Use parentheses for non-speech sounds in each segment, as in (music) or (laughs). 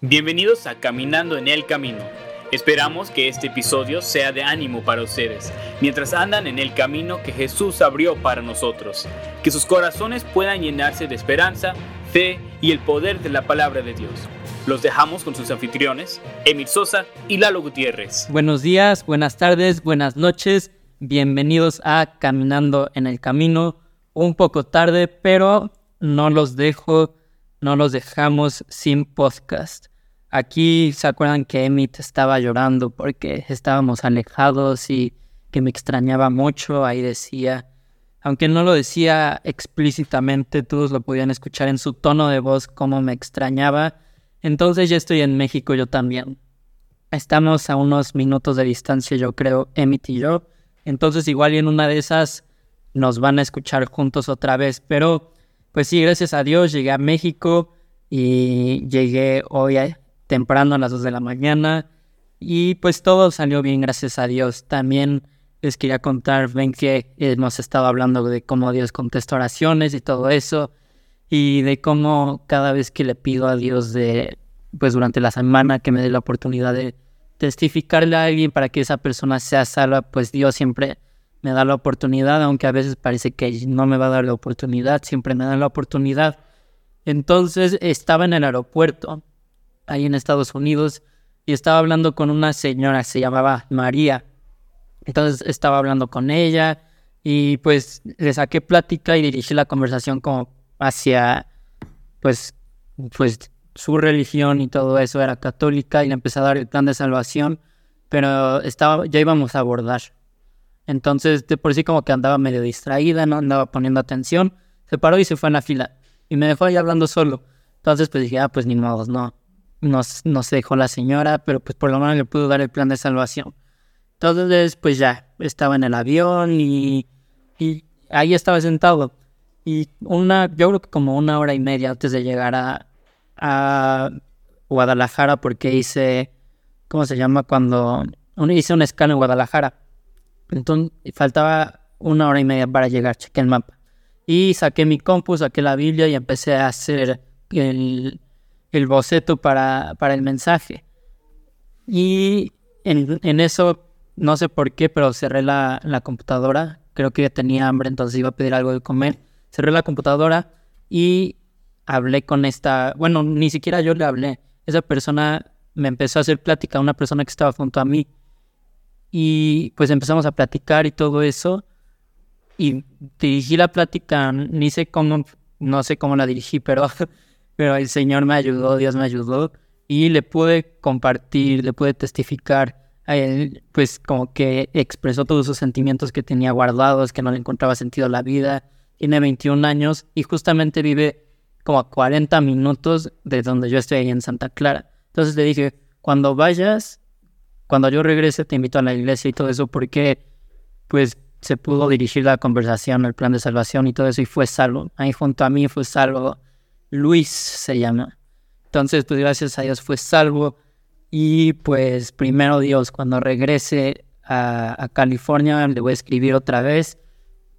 Bienvenidos a Caminando en el Camino. Esperamos que este episodio sea de ánimo para ustedes, mientras andan en el camino que Jesús abrió para nosotros. Que sus corazones puedan llenarse de esperanza, fe y el poder de la palabra de Dios. Los dejamos con sus anfitriones, Emil Sosa y Lalo Gutiérrez. Buenos días, buenas tardes, buenas noches. Bienvenidos a Caminando en el Camino. Un poco tarde, pero no los dejo, no los dejamos sin podcast. Aquí se acuerdan que Emmett estaba llorando porque estábamos alejados y que me extrañaba mucho. Ahí decía, aunque no lo decía explícitamente, todos lo podían escuchar en su tono de voz como me extrañaba. Entonces ya estoy en México yo también. Estamos a unos minutos de distancia, yo creo, Emmett y yo. Entonces igual en una de esas nos van a escuchar juntos otra vez. Pero pues sí, gracias a Dios llegué a México y llegué hoy a temprano a las 2 de la mañana y pues todo salió bien, gracias a Dios. También les quería contar, ven que hemos estado hablando de cómo Dios contesta oraciones y todo eso y de cómo cada vez que le pido a Dios de, pues durante la semana que me dé la oportunidad de testificarle a alguien para que esa persona sea salva, pues Dios siempre me da la oportunidad, aunque a veces parece que no me va a dar la oportunidad, siempre me da la oportunidad. Entonces estaba en el aeropuerto ahí en Estados Unidos y estaba hablando con una señora, se llamaba María. Entonces estaba hablando con ella y pues le saqué plática y dirigí la conversación como hacia pues pues su religión y todo eso era católica y le empecé a dar el plan de salvación, pero estaba ya íbamos a abordar. Entonces, de por sí como que andaba medio distraída, no andaba poniendo atención, se paró y se fue en la fila y me dejó ahí hablando solo. Entonces, pues dije, ah, pues ni modo, no, nos, nos dejó la señora, pero pues por lo menos le pudo dar el plan de salvación. Entonces, pues ya, estaba en el avión y, y ahí estaba sentado. Y una, yo creo que como una hora y media antes de llegar a, a Guadalajara, porque hice, ¿cómo se llama? Cuando hice un escala en Guadalajara. Entonces, faltaba una hora y media para llegar, chequé el mapa. Y saqué mi compu, saqué la Biblia y empecé a hacer el, el boceto para, para el mensaje. Y en, eso, no sé por qué, pero cerré la, la, computadora. Creo que ya tenía hambre, entonces iba a pedir algo de comer. Cerré la computadora y hablé con esta, bueno, ni siquiera yo le hablé. Esa persona me empezó a hacer plática, una persona que estaba junto a mí. Y pues empezamos a platicar y todo eso. Y dirigí la plática, ni sé cómo, no sé cómo la dirigí, pero (laughs) pero el Señor me ayudó, Dios me ayudó y le pude compartir, le pude testificar a él, pues como que expresó todos sus sentimientos que tenía guardados, que no le encontraba sentido a la vida. Tiene 21 años y justamente vive como a 40 minutos de donde yo estoy ahí en Santa Clara. Entonces le dije, cuando vayas, cuando yo regrese te invito a la iglesia y todo eso porque pues se pudo dirigir la conversación, el plan de salvación y todo eso y fue salvo. Ahí junto a mí fue salvo Luis se llama. Entonces, pues gracias a Dios fue salvo. Y pues primero Dios, cuando regrese a, California, le voy a escribir otra vez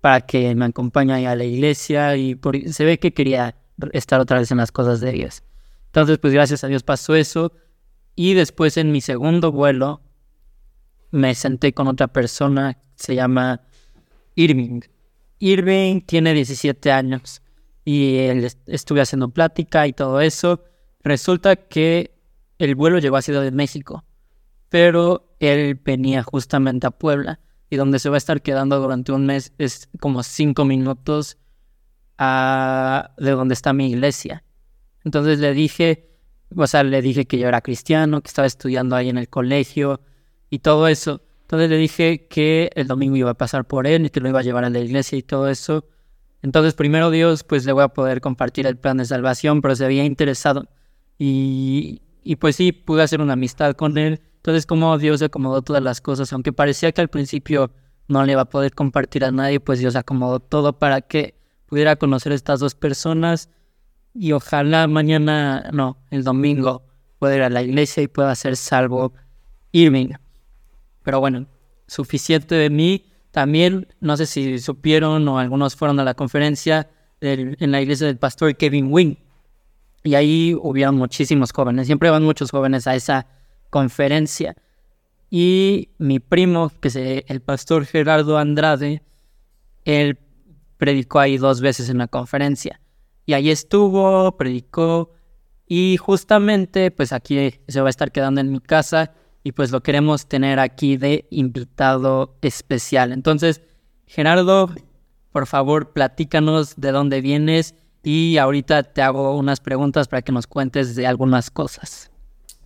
para que me acompañe a la iglesia. Y se ve que quería estar otra vez en las cosas de Dios. Entonces, pues gracias a Dios pasó eso. Y después en mi segundo vuelo me senté con otra persona, se llama Irving. Irving tiene 17 años y estuve haciendo plática y todo eso. Resulta que el vuelo llegó a Ciudad de México, pero él venía justamente a Puebla y donde se va a estar quedando durante un mes es como cinco minutos a, de donde está mi iglesia. Entonces le dije, o sea, le dije que yo era cristiano, que estaba estudiando ahí en el colegio y todo eso. Entonces le dije que el domingo iba a pasar por él y que lo iba a llevar a la iglesia y todo eso. Entonces, primero Dios, pues le voy a poder compartir el plan de salvación, pero se había interesado. Y, y pues sí, pude hacer una amistad con él. Entonces, como Dios acomodó todas las cosas, aunque parecía que al principio no le iba a poder compartir a nadie, pues Dios acomodó todo para que pudiera conocer a estas dos personas. Y ojalá mañana, no, el domingo, pueda ir a la iglesia y pueda ser salvo Irving. Pero bueno, suficiente de mí. También, no sé si supieron o algunos fueron a la conferencia en la iglesia del pastor Kevin Wing. y ahí hubieron muchísimos jóvenes, siempre van muchos jóvenes a esa conferencia. Y mi primo, que es el pastor Gerardo Andrade, él predicó ahí dos veces en la conferencia. Y ahí estuvo, predicó, y justamente pues aquí se va a estar quedando en mi casa y pues lo queremos tener aquí de invitado especial. Entonces, Gerardo, por favor, platícanos de dónde vienes y ahorita te hago unas preguntas para que nos cuentes de algunas cosas.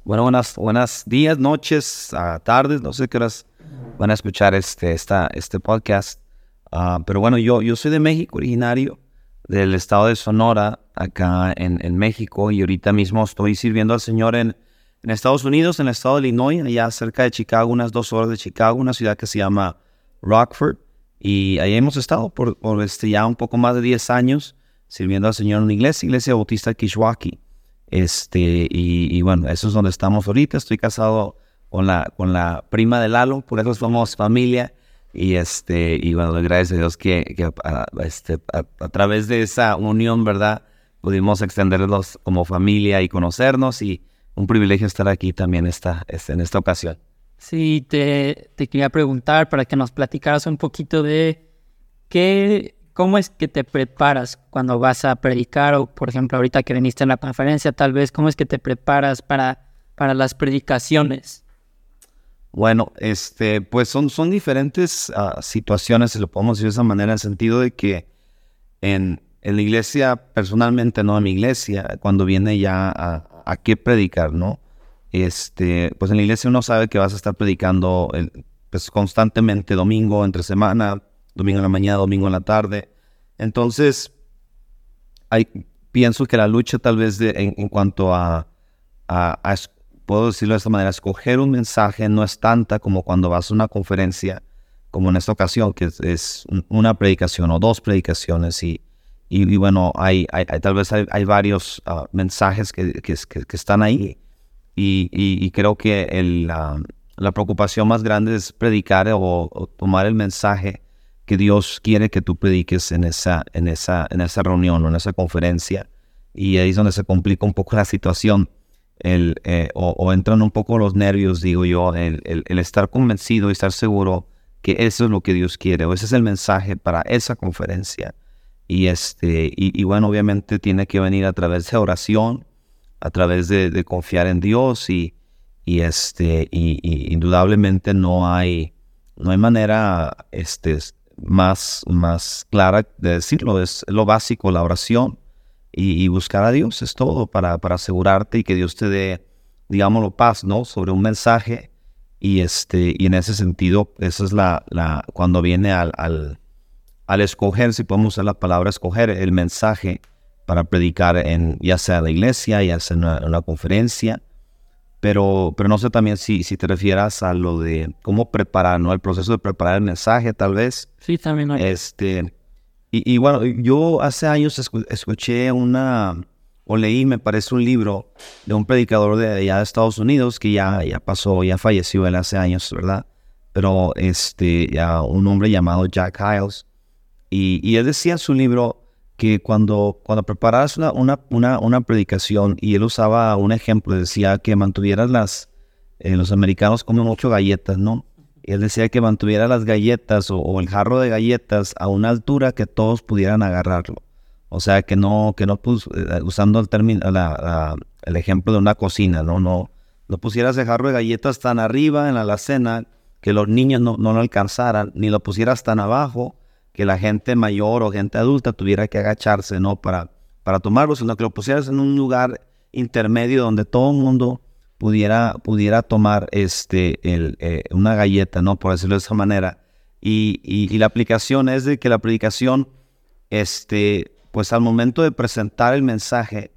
Bueno, buenas, buenas días, noches, uh, tardes, no sé qué horas van a escuchar este, este podcast. Uh, pero bueno, yo, yo soy de México, originario del estado de Sonora, acá en, en México, y ahorita mismo estoy sirviendo al Señor en, en Estados Unidos, en el estado de Illinois, allá cerca de Chicago, unas dos horas de Chicago, una ciudad que se llama Rockford. Y ahí hemos estado por, por este, ya un poco más de 10 años sirviendo al Señor en una iglesia, Iglesia Bautista Kishwaki. Este, y, bueno, eso es donde estamos ahorita. Estoy casado con la, con la prima de Lalo, por eso somos familia. Y este, y bueno, gracias a Dios que, a, este, a, través de esa unión, ¿verdad? Pudimos extenderlos como familia y conocernos. Y un privilegio estar aquí también esta, este, en esta ocasión. Sí, te, te quería preguntar para que nos platicaras un poquito de qué, ¿Cómo es que te preparas cuando vas a predicar o, por ejemplo, ahorita que viniste en la conferencia, tal vez, cómo es que te preparas para, para las predicaciones? Bueno, este, pues son, son diferentes uh, situaciones, si lo podemos decir de esa manera, en el sentido de que en, en, la iglesia, personalmente, no en mi iglesia, cuando viene ya a, a, qué predicar, ¿no? Este, pues en la iglesia uno sabe que vas a estar predicando pues, constantemente, domingo, entre semana, domingo en la mañana, domingo en la tarde. Entonces, pienso que la lucha tal vez en, cuanto a, a, puedo decirlo de esta manera, escoger un mensaje no es tanta como cuando vas a una conferencia, como en esta ocasión, que es, una predicación o dos predicaciones y, y, bueno, hay, hay, tal vez hay, varios ah, mensajes que, que, están ahí y, y, creo que el, la preocupación más grande es predicar o, o tomar el mensaje que Dios quiere que tú prediques en esa, en esa, en esa reunión o en esa conferencia. Y ahí es donde se complica un poco la situación. El, eh, o, entran un poco los nervios, digo yo, el, el, estar convencido y estar seguro que eso es lo que Dios quiere, o ese es el mensaje para esa conferencia. Y, este, y, bueno, obviamente tiene que venir a través de oración, a través de, confiar en Dios y, y, este, y, indudablemente no hay, no hay manera este, más, más clara de decirlo. Es lo básico, la oración y, buscar a Dios es todo para, para, asegurarte y que Dios te dé, digámoslo, paz, ¿no? Sobre un mensaje. Y, este, y en ese sentido, esa es la, la cuando viene al, al, al escoger, si podemos usar la palabra escoger, el mensaje para predicar en ya sea la iglesia, ya sea en una conferencia, pero, pero no sé también si, si te refieras a lo de cómo preparar, ¿no? El proceso de preparar el mensaje, tal vez. Sí, también hay. Este, y, y bueno, yo hace años escuché una, o leí, me parece, un libro de un predicador de allá de Estados Unidos que ya, ya pasó, ya falleció él hace años, ¿verdad? Pero este, ya un hombre llamado Jack Hiles. Y, y él decía en su libro que cuando, cuando preparas una, una, una, predicación y él usaba un ejemplo, decía que mantuvieras las, los americanos comen mucho galletas, ¿no? Y él decía que mantuviera las galletas o, el jarro de galletas a una altura que todos pudieran agarrarlo. O sea, que no, que no eh, usando el término, el ejemplo de una cocina, ¿no? No, no pusieras el jarro de galletas tan arriba en la alacena que los niños no, no lo alcanzaran, ni lo pusieras tan abajo que la gente mayor o gente adulta tuviera que agacharse, ¿no? Para, para tomarlo, sino que lo pusieras en un lugar intermedio donde todo el mundo pudiera, pudiera tomar este, el, eh, una galleta, ¿no? Por decirlo de esa manera. Y, y, la aplicación es de que la predicación, este, pues al momento de presentar el mensaje,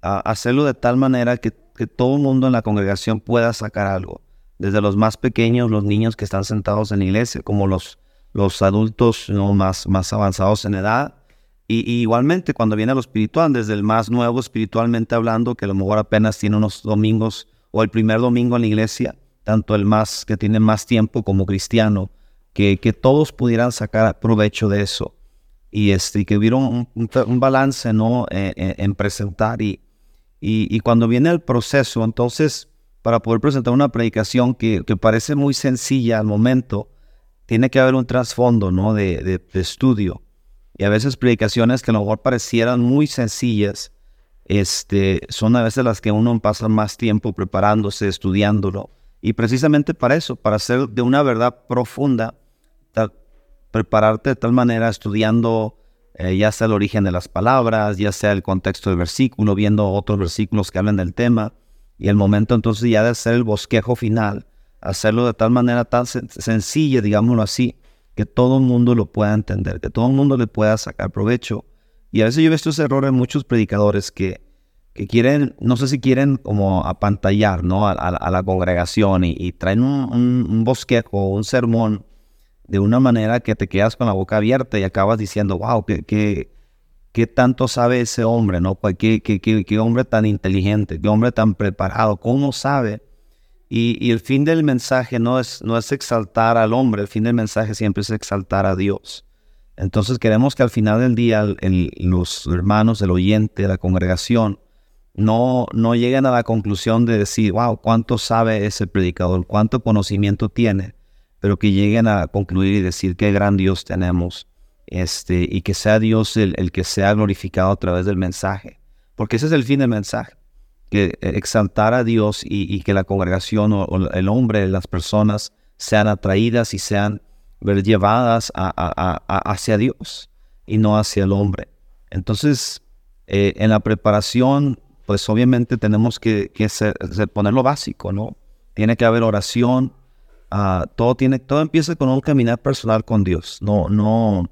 hacerlo de tal manera que, que todo el mundo en la congregación pueda sacar algo. Desde los más pequeños, los niños que están sentados en la iglesia, como los los adultos ¿no? más, más avanzados en edad. Y, igualmente cuando viene lo espiritual, desde el más nuevo espiritualmente hablando, que a lo mejor apenas tiene unos domingos o el primer domingo en la iglesia, tanto el más que tiene más tiempo como cristiano, que, que todos pudieran sacar provecho de eso y, este, que hubiera un, balance ¿no? Eh, eh, en presentar y, Y, cuando viene el proceso, entonces, para poder presentar una predicación que, parece muy sencilla al momento, tiene que haber un trasfondo, ¿no? De, estudio. Y a veces predicaciones que a lo mejor parecieran muy sencillas, este, son a veces las que uno pasa más tiempo preparándose, estudiándolo. Y precisamente para eso, para hacer de una verdad profunda, prepararte de tal manera estudiando eh, ya sea el origen de las palabras, ya sea el contexto del versículo, viendo otros versículos que hablan del tema, y el momento entonces ya de hacer el bosquejo final, hacerlo de tal manera tan sencilla, digámoslo así, que todo el mundo lo pueda entender, que todo el mundo le pueda sacar provecho. Y a veces yo he visto ese error en muchos predicadores que, que quieren, no sé si quieren como apantallar ¿no? a, la congregación y, traen un, un, un bosquejo, un sermón de una manera que te quedas con la boca abierta y acabas diciendo, wow, qué, qué, tanto sabe ese hombre, ¿no? ¿Qué, qué, qué, hombre tan inteligente, qué hombre tan preparado, cómo sabe. Y, el fin del mensaje no es, no es exaltar al hombre, el fin del mensaje siempre es exaltar a Dios. Entonces queremos que al final del día los hermanos, el oyente, la congregación, no, no lleguen a la conclusión de decir, wow, cuánto sabe ese predicador, cuánto conocimiento tiene, pero que lleguen a concluir y decir qué gran Dios tenemos, este, y que sea Dios el, que sea glorificado a través del mensaje, porque ese es el fin del mensaje, que exaltar a Dios y, que la congregación o, el hombre, las personas sean atraídas y sean llevadas hacia Dios y no hacia el hombre. Entonces, eh, en la preparación, pues obviamente tenemos que, poner lo básico, ¿no? Tiene que haber oración, Ah, todo tiene, todo empieza con un caminar personal con Dios. No, no,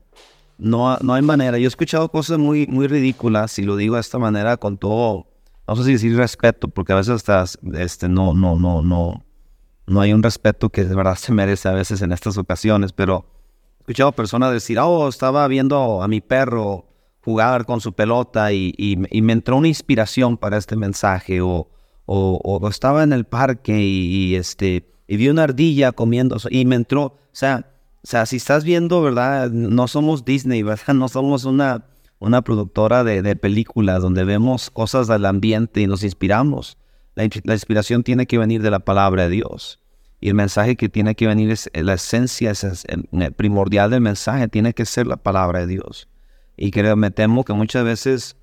no, no hay manera. Yo he escuchado cosas muy, muy ridículas y lo digo de esta manera con todo, no sé si decir respeto, porque a veces hasta, este, no, no, no, no, no hay un respeto que de verdad se merece a veces en estas ocasiones, pero he escuchado personas decir, oh, estaba viendo a mi perro jugar con su pelota y, y, me entró una inspiración para este mensaje, o, o, o estaba en el parque y, y este y vi una ardilla comiendo y me entró, o sea, o sea, si estás viendo, ¿verdad? No somos Disney, ¿verdad? (laughs) No somos una, una productora de, películas donde vemos cosas del ambiente y nos inspiramos. La, inspiración tiene que venir de la palabra de Dios. Y el mensaje que tiene que venir es la esencia es, primordial del mensaje, tiene que ser la palabra de Dios. Y que me temo que muchas veces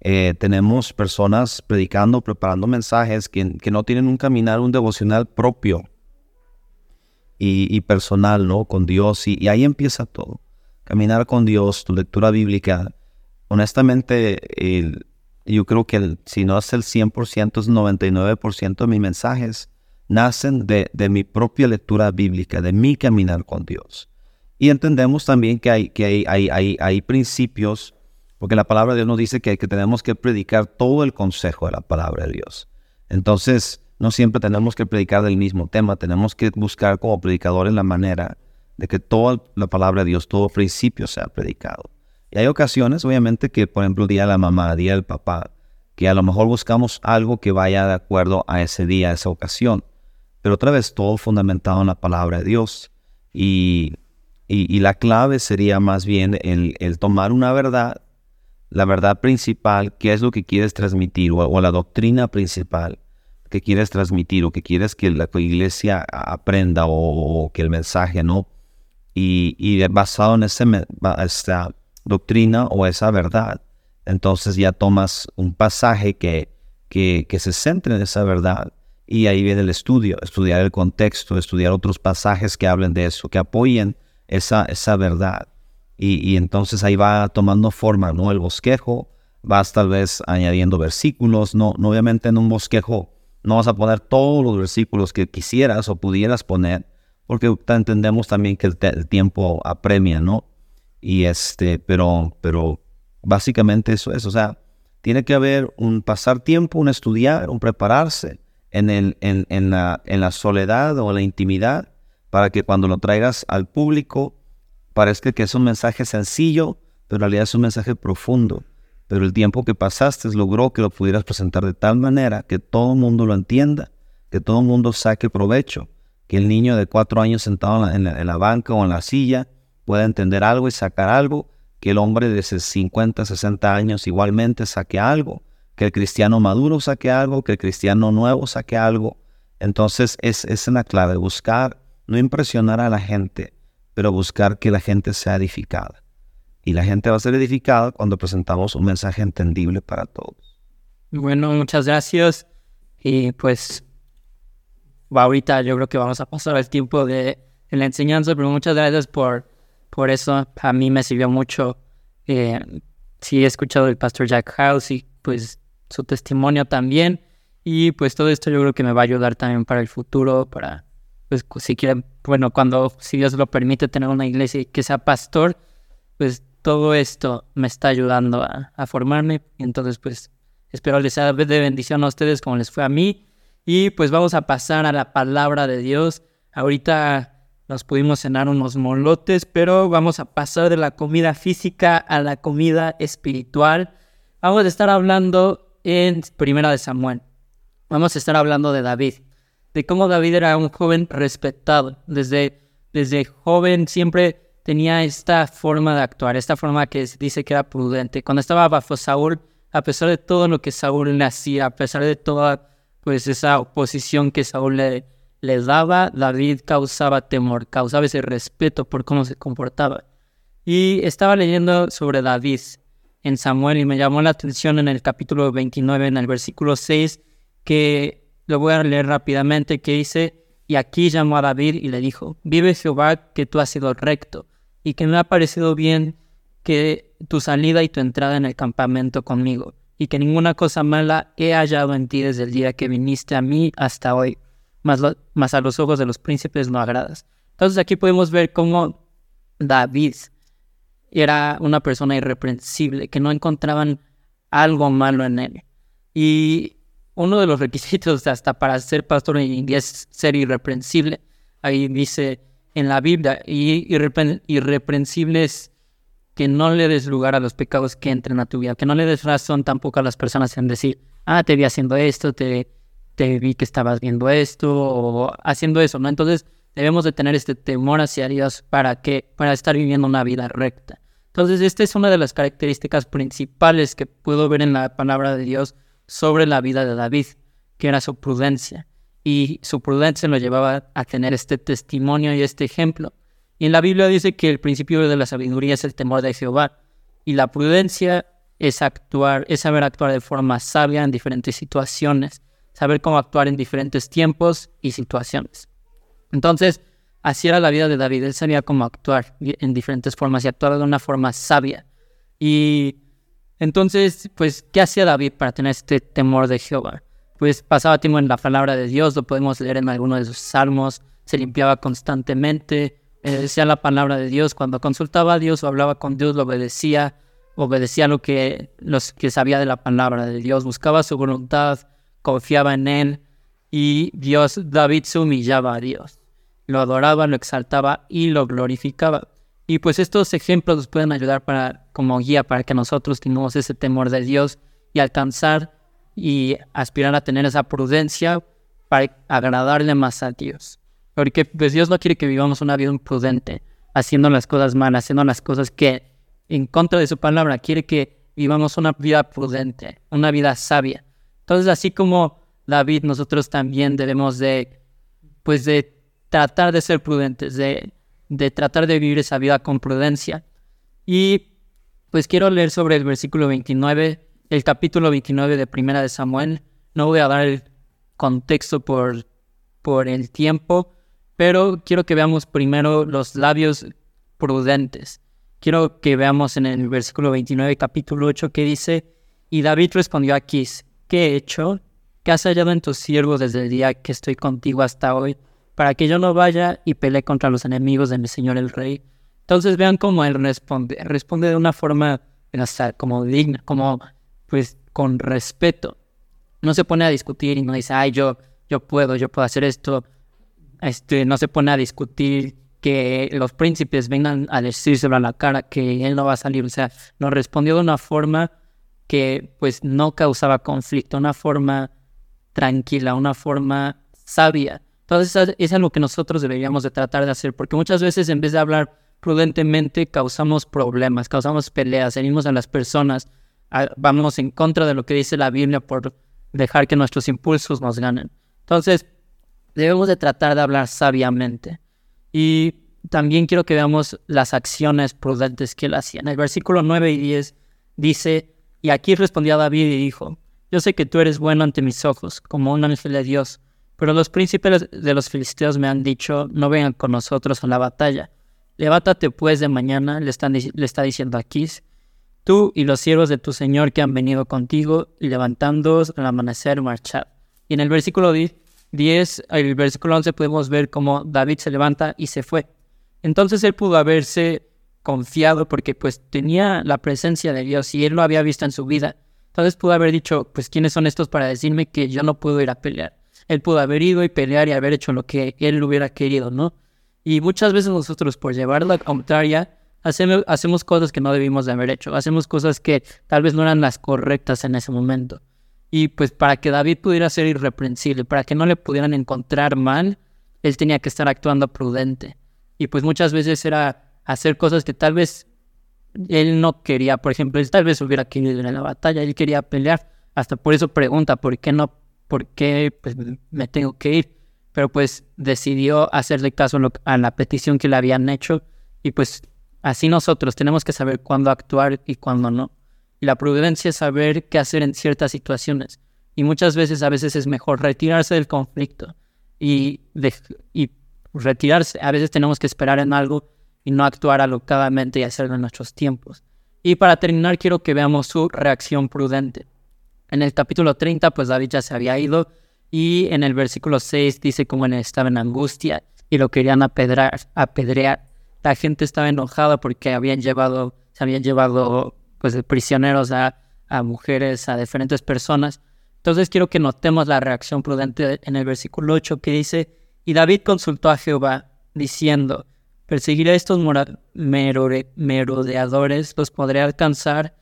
eh, tenemos personas predicando, preparando mensajes que, que no tienen un caminar, un devocional propio y, personal, ¿no? Con Dios. Y, ahí empieza todo. Caminar con Dios, tu lectura bíblica. Honestamente, yo creo que si no es el 100%, es el 99% de mis mensajes nacen de, mi propia lectura bíblica, de mi caminar con Dios. Y entendemos también que hay, que hay, hay, hay, hay principios, porque la palabra de Dios nos dice que, que tenemos que predicar todo el consejo de la palabra de Dios. Entonces, no siempre tenemos que predicar del mismo tema, tenemos que buscar como predicadores la manera de que toda la palabra de Dios, todo principio sea predicado. Y hay ocasiones, obviamente, que por ejemplo, día de la mamá, día del papá, que a lo mejor buscamos algo que vaya de acuerdo a ese día, a esa ocasión. Pero otra vez, todo fundamentado en la palabra de Dios. Y, y, la clave sería más bien el, el, tomar una verdad, la verdad principal, qué es lo que quieres transmitir, o la doctrina principal, que quieres transmitir o que quieres que la iglesia aprenda o, que el mensaje, ¿no? Y, basado en ese, esa doctrina o esa verdad, entonces ya tomas un pasaje que, que, se centre en esa verdad y ahí viene el estudio, estudiar el contexto, estudiar otros pasajes que hablen de eso, que apoyen esa, esa verdad. Y, y, entonces ahí va tomando forma, ¿no? El bosquejo, vas tal vez añadiendo versículos, no, no obviamente en un bosquejo no vas a poner todos los versículos que quisieras o pudieras poner, porque entendemos también que el, tiempo apremia, ¿no? Y este, pero, pero básicamente eso es, o sea, tiene que haber un pasar tiempo, un estudiar, un prepararse en, en, en, la, en la soledad o la intimidad para que cuando lo traigas al público parezca que es un mensaje sencillo, pero en realidad es un mensaje profundo. Pero el tiempo que pasaste logró que lo pudieras presentar de tal manera que todo el mundo lo entienda, que todo el mundo saque provecho, que el niño de cuatro años sentado en la, banca o en la silla pueda entender algo y sacar algo, que el hombre de 50, 60 años igualmente saque algo, que el cristiano maduro saque algo, que el cristiano nuevo saque algo. Entonces es, es la clave, buscar, no impresionar a la gente, pero buscar que la gente sea edificada. Y la gente va a ser edificada cuando presentamos un mensaje entendible para todos. Bueno, muchas gracias. Y pues ahorita yo creo que vamos a pasar el tiempo de, la enseñanza, pero muchas gracias por, por eso. A mí me sirvió mucho. Eh, sí, he escuchado el pastor Jack House y pues su testimonio también. Y pues todo esto yo creo que me va a ayudar también para el futuro, para, pues si quieren, bueno, cuando, si Dios lo permite, tener una iglesia y que sea pastor, pues todo esto me está ayudando a, a formarme. Entonces, pues espero les sea de bendición a ustedes como les fue a mí. Y pues vamos a pasar a la palabra de Dios. Ahorita nos pudimos cenar unos molotes, pero vamos a pasar de la comida física a la comida espiritual. Vamos a estar hablando en Primera de Samuel. Vamos a estar hablando de David, de cómo David era un joven respetado. Desde, desde joven siempre tenía esta forma de actuar, esta forma que dice que era prudente. Cuando estaba bajo Saúl, a pesar de todo lo que Saúl le hacía, a pesar de toda pues esa oposición que Saúl le, le daba, David causaba temor, causaba ese respeto por cómo se comportaba. Y estaba leyendo sobre David en Samuel y me llamó la atención en el capítulo 29, en el versículo 6, que lo voy a leer rápidamente, que dice, y aquí llamó a David y le dijo, vive Jehová que tú has sido recto y que me ha parecido bien que tu salida y tu entrada en el campamento conmigo y que ninguna cosa mala he hallado en ti desde el día que viniste a mí hasta hoy, más, a los ojos de los príncipes no agradas. Entonces aquí podemos ver cómo David era una persona irreprensible, que no encontraban algo malo en él. Y uno de los requisitos (laughs) hasta para ser pastor en inglés es ser irreprensible. Ahí dice en la Biblia, y irreprensible es que no le des lugar a los pecados que entren a tu vida, que no le des razón tampoco a las personas en decir, ah, te vi haciendo esto, te, te vi que estabas viendo esto, o haciendo eso, ¿no? Entonces debemos de tener este temor hacia Dios para que, para estar viviendo una vida recta. Entonces, esta es una de las características principales que puedo ver en la palabra de Dios sobre la vida de David, que era su prudencia. Y su prudencia lo llevaba a tener este testimonio y este ejemplo. Y en la Biblia dice que el principio de la sabiduría es el temor de Jehová. Y la prudencia es actuar, es saber actuar de forma sabia en diferentes situaciones, saber cómo actuar en diferentes tiempos y situaciones. Entonces, Así era la vida de David. Él sabía cómo actuar en diferentes formas y actuaba de una forma sabia. Y entonces, pues, ¿qué hacía David para tener este temor de Jehová? Pues pasaba tiempo en la palabra de Dios, lo podemos leer en alguno de sus salmos, se limpiaba constantemente, eh, decía la palabra de Dios, cuando consultaba a Dios o hablaba con Dios, lo obedecía, obedecía lo que, los que sabía de la palabra de Dios, buscaba su voluntad, confiaba en Él y Dios, David se humillaba a Dios lo adoraba, lo exaltaba y lo glorificaba. Y pues estos ejemplos nos pueden ayudar para, como guía para que nosotros tengamos ese temor de Dios y alcanzar y aspirar a tener esa prudencia para agradarle más a Dios. Porque pues Dios no quiere que vivamos una vida imprudente, haciendo las cosas malas, haciendo las cosas que en contra de su palabra, quiere que vivamos una vida prudente, una vida sabia. Entonces, así como David, nosotros también debemos de, pues de tratar de ser prudentes, de, de tratar de vivir esa vida con prudencia. Y pues quiero leer sobre el versículo 29, el capítulo 29 de Primera de Samuel. No voy a dar el contexto por, por el tiempo, pero quiero que veamos primero los labios prudentes. Quiero que veamos en el versículo 29, capítulo 8, que dice, y David respondió a Quis, ¿qué he hecho? ¿Qué has hallado en tu siervo desde el día que estoy contigo hasta hoy? para que yo no vaya y pelee contra los enemigos de mi señor el rey. Entonces vean cómo él responde, responde de una forma hasta como digna, como pues con respeto. No se pone a discutir y no dice, ay, yo, yo puedo, yo puedo hacer esto. Este, no se pone a discutir que los príncipes vengan a decírselo a la cara que él no va a salir. O sea, nos respondió de una forma que pues no causaba conflicto, una forma tranquila, una forma sabia. Entonces es algo que nosotros deberíamos de tratar de hacer, porque muchas veces en vez de hablar prudentemente causamos problemas, causamos peleas, herimos a las personas, vamos en contra de lo que dice la Biblia por dejar que nuestros impulsos nos ganen. Entonces, debemos de tratar de hablar sabiamente. Y también quiero que veamos las acciones prudentes que él hacía. En el versículo 9 y 10 dice, y aquí respondía David y dijo, yo sé que tú eres bueno ante mis ojos, como un ángel de Dios, pero los príncipes de los filisteos me han dicho, no vengan con nosotros a la batalla. Levántate pues de mañana, le, está diciendo aquí, tú y los siervos de tu Señor que han venido contigo, levantándoos al amanecer, marchad. Y en el versículo 10, el versículo 11 podemos ver cómo David se levanta y se fue. Entonces él pudo haberse confiado porque pues tenía la presencia de Dios y él lo había visto en su vida. Entonces pudo haber dicho, pues ¿quiénes son estos para decirme que yo no puedo ir a pelear? Él pudo haber ido y pelear y haber hecho lo que él hubiera querido, ¿no? Y muchas veces nosotros por llevar la contraria hacemos, hacemos cosas que no debimos de haber hecho, hacemos cosas que tal vez no eran las correctas en ese momento. Y pues para que David pudiera ser irreprensible, para que no le pudieran encontrar mal, él tenía que estar actuando prudente. Y pues muchas veces era hacer cosas que tal vez él no quería. Por ejemplo, él tal vez hubiera querido ir a la batalla, él quería pelear. Hasta por eso pregunta, ¿por qué no? ¿Por qué pues, me tengo que ir? Pero pues decidió hacerle caso a la petición que le habían hecho. Y pues así nosotros tenemos que saber cuándo actuar y cuándo no. Y la prudencia es saber qué hacer en ciertas situaciones. Y muchas veces, a veces es mejor retirarse del conflicto y, y retirarse. A veces tenemos que esperar en algo y no actuar alocadamente y hacerlo en nuestros tiempos. Y para terminar, quiero que veamos su reacción prudente. En el capítulo 30, pues David ya se había ido y en el versículo 6 dice cómo él estaba en angustia y lo querían apedrear, apedrear. La gente estaba enojada porque habían llevado, se habían llevado pues prisioneros a, a mujeres, a diferentes personas. Entonces quiero que notemos la reacción prudente en el versículo 8 que dice, y David consultó a Jehová, diciendo, perseguiré a estos merodeadores, los podré alcanzar.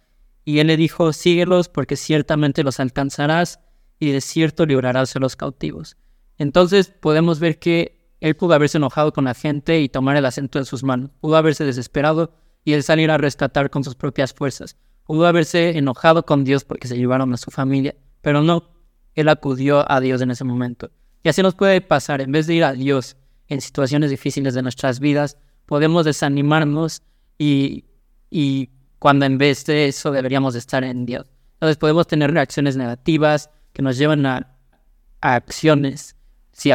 Y él le dijo, síguelos, porque ciertamente los alcanzarás, y de cierto librarás a los cautivos. Entonces podemos ver que él pudo haberse enojado con la gente y tomar el acento en sus manos. Pudo haberse desesperado y él salir a rescatar con sus propias fuerzas. Pudo haberse enojado con Dios porque se llevaron a su familia, pero no, él acudió a Dios en ese momento. Y así nos puede pasar, en vez de ir a Dios en situaciones difíciles de nuestras vidas, podemos desanimarnos y, y cuando en vez de eso deberíamos estar en Dios. Entonces podemos tener reacciones negativas que nos llevan a, acciones. Si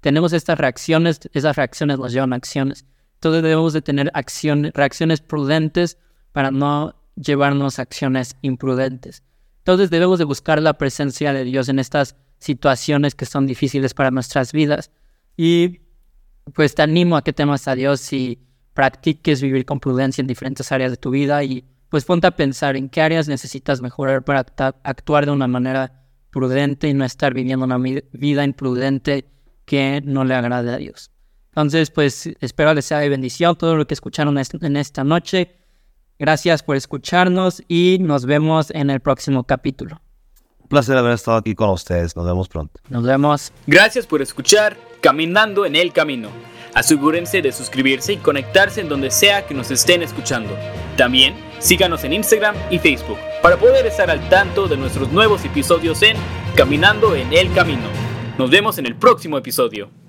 tenemos estas reacciones, esas reacciones nos llevan a acciones. Entonces debemos de tener acciones, reacciones prudentes para no llevarnos a acciones imprudentes. Entonces debemos de buscar la presencia de Dios en estas situaciones que son difíciles para nuestras vidas. Y pues te animo a que temas a Dios y practiques vivir con prudencia en diferentes áreas de tu vida y pues ponte a pensar en qué áreas necesitas mejorar para actuar de una manera prudente y no estar viviendo una vida imprudente que no le agrade a Dios. Entonces, pues espero les sea de bendición todo lo que escucharon en esta noche. Gracias por escucharnos y nos vemos en el próximo capítulo placer haber estado aquí con ustedes. Nos vemos pronto. Nos vemos. Gracias por escuchar Caminando en el Camino. Asegúrense de suscribirse y conectarse en donde sea que nos estén escuchando. También síganos en Instagram y Facebook para poder estar al tanto de nuestros nuevos episodios en Caminando en el Camino. Nos vemos en el próximo episodio.